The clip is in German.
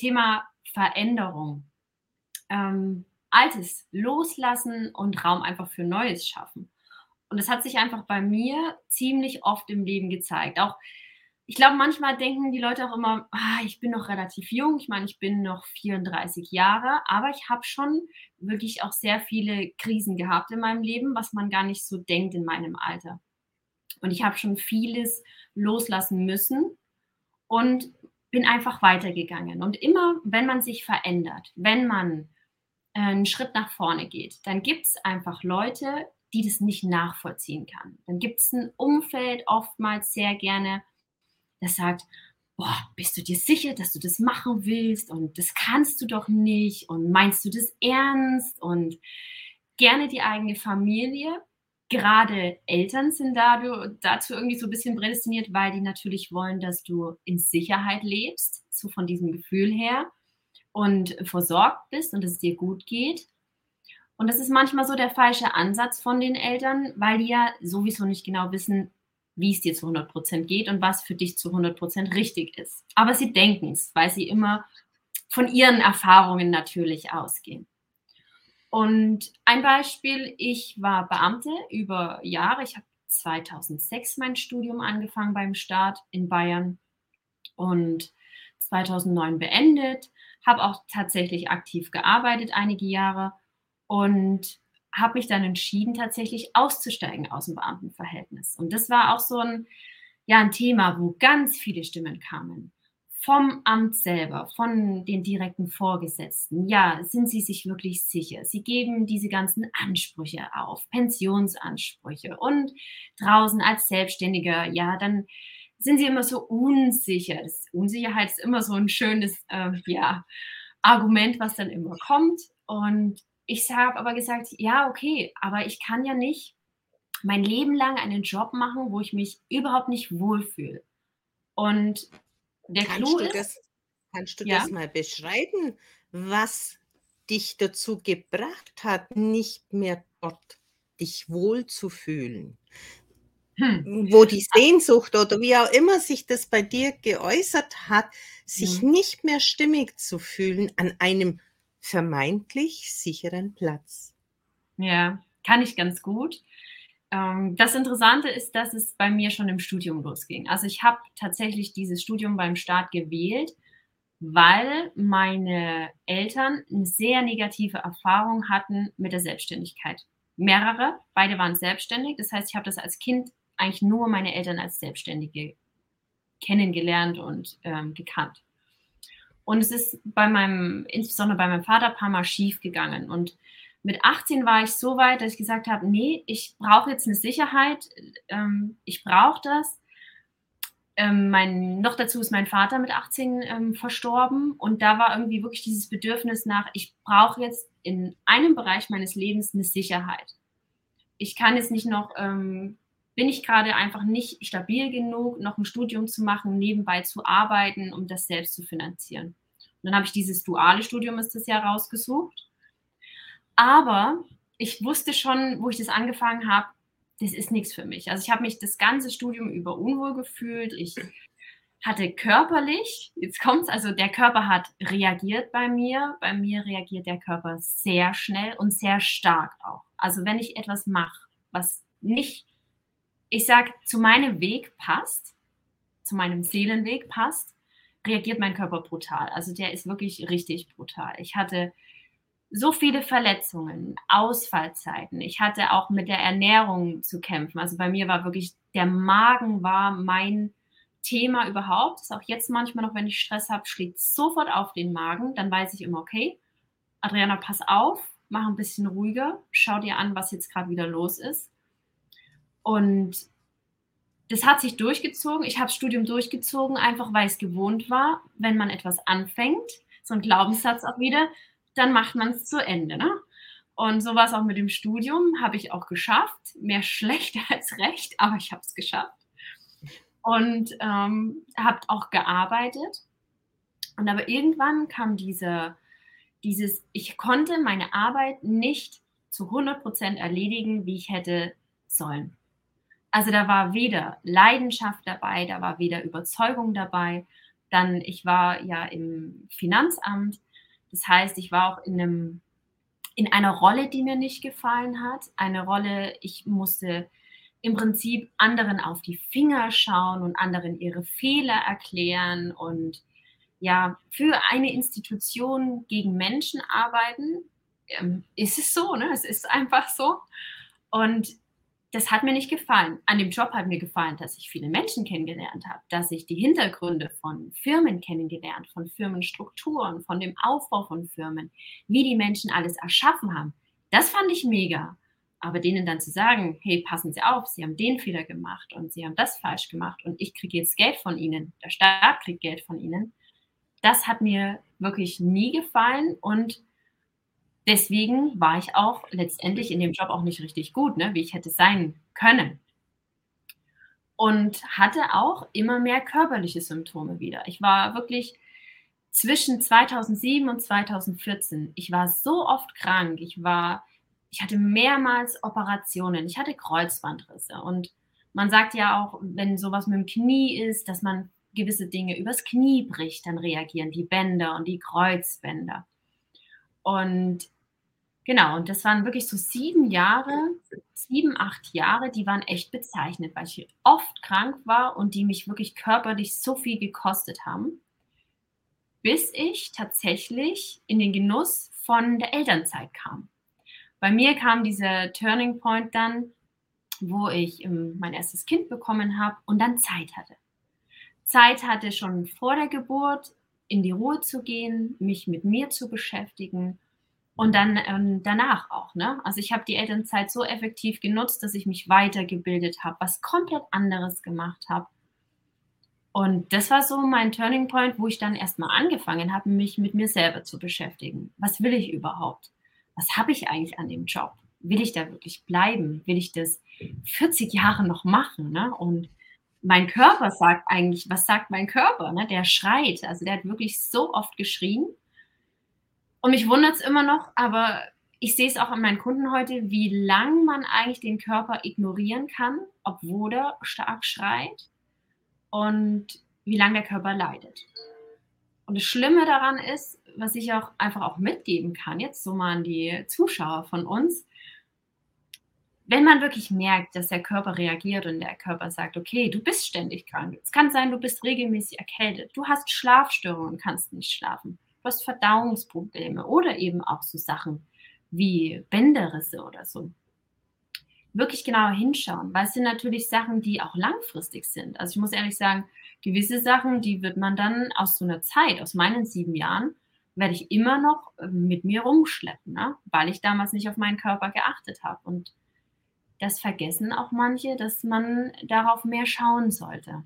Thema Veränderung. Ähm, Altes loslassen und Raum einfach für Neues schaffen. Und das hat sich einfach bei mir ziemlich oft im Leben gezeigt. Auch ich glaube, manchmal denken die Leute auch immer, ah, ich bin noch relativ jung. Ich meine, ich bin noch 34 Jahre, aber ich habe schon wirklich auch sehr viele Krisen gehabt in meinem Leben, was man gar nicht so denkt in meinem Alter. Und ich habe schon vieles loslassen müssen und bin einfach weitergegangen. Und immer, wenn man sich verändert, wenn man äh, einen Schritt nach vorne geht, dann gibt es einfach Leute, die das nicht nachvollziehen kann. Dann gibt es ein Umfeld oftmals sehr gerne, das sagt, boah, bist du dir sicher, dass du das machen willst und das kannst du doch nicht und meinst du das ernst und gerne die eigene Familie. Gerade Eltern sind dazu irgendwie so ein bisschen prädestiniert, weil die natürlich wollen, dass du in Sicherheit lebst, so von diesem Gefühl her und versorgt bist und es dir gut geht. Und das ist manchmal so der falsche Ansatz von den Eltern, weil die ja sowieso nicht genau wissen, wie es dir zu 100 Prozent geht und was für dich zu 100 Prozent richtig ist. Aber sie denken es, weil sie immer von ihren Erfahrungen natürlich ausgehen. Und ein Beispiel, ich war Beamte über Jahre. Ich habe 2006 mein Studium angefangen beim Staat in Bayern und 2009 beendet, habe auch tatsächlich aktiv gearbeitet einige Jahre und habe mich dann entschieden, tatsächlich auszusteigen aus dem Beamtenverhältnis. Und das war auch so ein, ja, ein Thema, wo ganz viele Stimmen kamen. Vom Amt selber, von den direkten Vorgesetzten. Ja, sind Sie sich wirklich sicher? Sie geben diese ganzen Ansprüche auf, Pensionsansprüche und draußen als Selbstständiger, ja, dann sind Sie immer so unsicher. Das Unsicherheit ist immer so ein schönes, äh, ja, Argument, was dann immer kommt. Und ich habe aber gesagt, ja, okay, aber ich kann ja nicht mein Leben lang einen Job machen, wo ich mich überhaupt nicht wohlfühle. Und der kannst Clou ist. Das, kannst du ja? das mal beschreiben, was dich dazu gebracht hat, nicht mehr dort dich wohlzufühlen? Hm. Wo die Sehnsucht oder wie auch immer sich das bei dir geäußert hat, sich hm. nicht mehr stimmig zu fühlen an einem vermeintlich sicheren Platz. Ja, kann ich ganz gut. Ähm, das Interessante ist, dass es bei mir schon im Studium losging. Also ich habe tatsächlich dieses Studium beim Staat gewählt, weil meine Eltern eine sehr negative Erfahrung hatten mit der Selbstständigkeit. Mehrere, beide waren selbstständig. Das heißt, ich habe das als Kind eigentlich nur meine Eltern als Selbstständige kennengelernt und ähm, gekannt. Und es ist bei meinem, insbesondere bei meinem Vater, ein paar Mal schief gegangen. Und mit 18 war ich so weit, dass ich gesagt habe, nee, ich brauche jetzt eine Sicherheit, ähm, ich brauche das. Ähm, mein, noch dazu ist mein Vater mit 18 ähm, verstorben und da war irgendwie wirklich dieses Bedürfnis nach, ich brauche jetzt in einem Bereich meines Lebens eine Sicherheit. Ich kann jetzt nicht noch, ähm, bin ich gerade einfach nicht stabil genug, noch ein Studium zu machen, nebenbei zu arbeiten, um das selbst zu finanzieren. Und dann habe ich dieses duale Studium, ist das ja rausgesucht. Aber ich wusste schon, wo ich das angefangen habe, das ist nichts für mich. Also ich habe mich das ganze Studium über unwohl gefühlt. Ich hatte körperlich, jetzt kommt es, also der Körper hat reagiert bei mir. Bei mir reagiert der Körper sehr schnell und sehr stark auch. Also wenn ich etwas mache, was nicht, ich sage, zu meinem Weg passt, zu meinem Seelenweg passt, reagiert mein Körper brutal. Also der ist wirklich richtig brutal. Ich hatte so viele Verletzungen, Ausfallzeiten. Ich hatte auch mit der Ernährung zu kämpfen. Also bei mir war wirklich, der Magen war mein Thema überhaupt. Ist auch jetzt manchmal noch, wenn ich Stress habe, schlägt sofort auf den Magen. Dann weiß ich immer, okay, Adriana, pass auf, mach ein bisschen ruhiger, schau dir an, was jetzt gerade wieder los ist. Und das hat sich durchgezogen. Ich habe das Studium durchgezogen, einfach weil es gewohnt war, wenn man etwas anfängt, so ein Glaubenssatz auch wieder, dann macht man es zu Ende. Ne? Und so war es auch mit dem Studium, habe ich auch geschafft. Mehr schlecht als recht, aber ich habe es geschafft. Und ähm, habe auch gearbeitet. Und aber irgendwann kam diese, dieses, ich konnte meine Arbeit nicht zu 100 Prozent erledigen, wie ich hätte sollen. Also da war weder Leidenschaft dabei, da war weder Überzeugung dabei. Dann, ich war ja im Finanzamt. Das heißt, ich war auch in einem in einer Rolle, die mir nicht gefallen hat. Eine Rolle, ich musste im Prinzip anderen auf die Finger schauen und anderen ihre Fehler erklären und ja, für eine Institution gegen Menschen arbeiten, ähm, ist es so, ne? Es ist einfach so. Und das hat mir nicht gefallen. An dem Job hat mir gefallen, dass ich viele Menschen kennengelernt habe, dass ich die Hintergründe von Firmen kennengelernt, von Firmenstrukturen, von dem Aufbau von Firmen, wie die Menschen alles erschaffen haben. Das fand ich mega. Aber denen dann zu sagen, hey, passen Sie auf, Sie haben den Fehler gemacht und Sie haben das falsch gemacht und ich kriege jetzt Geld von Ihnen, der Staat kriegt Geld von Ihnen, das hat mir wirklich nie gefallen und deswegen war ich auch letztendlich in dem Job auch nicht richtig gut, ne, wie ich hätte sein können. Und hatte auch immer mehr körperliche Symptome wieder. Ich war wirklich zwischen 2007 und 2014, ich war so oft krank, ich war, ich hatte mehrmals Operationen, ich hatte Kreuzbandrisse und man sagt ja auch, wenn sowas mit dem Knie ist, dass man gewisse Dinge übers Knie bricht, dann reagieren die Bänder und die Kreuzbänder. Und genau, und das waren wirklich so sieben Jahre, sieben, acht Jahre, die waren echt bezeichnet, weil ich oft krank war und die mich wirklich körperlich so viel gekostet haben, bis ich tatsächlich in den Genuss von der Elternzeit kam. Bei mir kam dieser Turning Point dann, wo ich ähm, mein erstes Kind bekommen habe und dann Zeit hatte. Zeit hatte, schon vor der Geburt in die Ruhe zu gehen, mich mit mir zu beschäftigen und dann ähm, danach auch. Ne? Also ich habe die Elternzeit so effektiv genutzt, dass ich mich weitergebildet habe, was komplett anderes gemacht habe. Und das war so mein Turning Point, wo ich dann erstmal angefangen habe, mich mit mir selber zu beschäftigen. Was will ich überhaupt? Was habe ich eigentlich an dem Job? Will ich da wirklich bleiben? Will ich das 40 Jahre noch machen? Ne? Und mein Körper sagt eigentlich, was sagt mein Körper? Ne? Der schreit. Also der hat wirklich so oft geschrien. Und mich wundert es immer noch, aber ich sehe es auch an meinen Kunden heute, wie lang man eigentlich den Körper ignorieren kann, obwohl er stark schreit und wie lange der Körper leidet. Und das Schlimme daran ist, was ich auch einfach auch mitgeben kann, jetzt so mal an die Zuschauer von uns, wenn man wirklich merkt, dass der Körper reagiert und der Körper sagt, okay, du bist ständig krank. Es kann sein, du bist regelmäßig erkältet. Du hast Schlafstörungen und kannst nicht schlafen. Du hast Verdauungsprobleme oder eben auch so Sachen wie Bänderrisse oder so. Wirklich genauer hinschauen, weil es sind natürlich Sachen, die auch langfristig sind. Also ich muss ehrlich sagen, gewisse Sachen, die wird man dann aus so einer Zeit, aus meinen sieben Jahren, werde ich immer noch äh, mit mir rumschleppen, ne? weil ich damals nicht auf meinen Körper geachtet habe. Und das vergessen auch manche, dass man darauf mehr schauen sollte.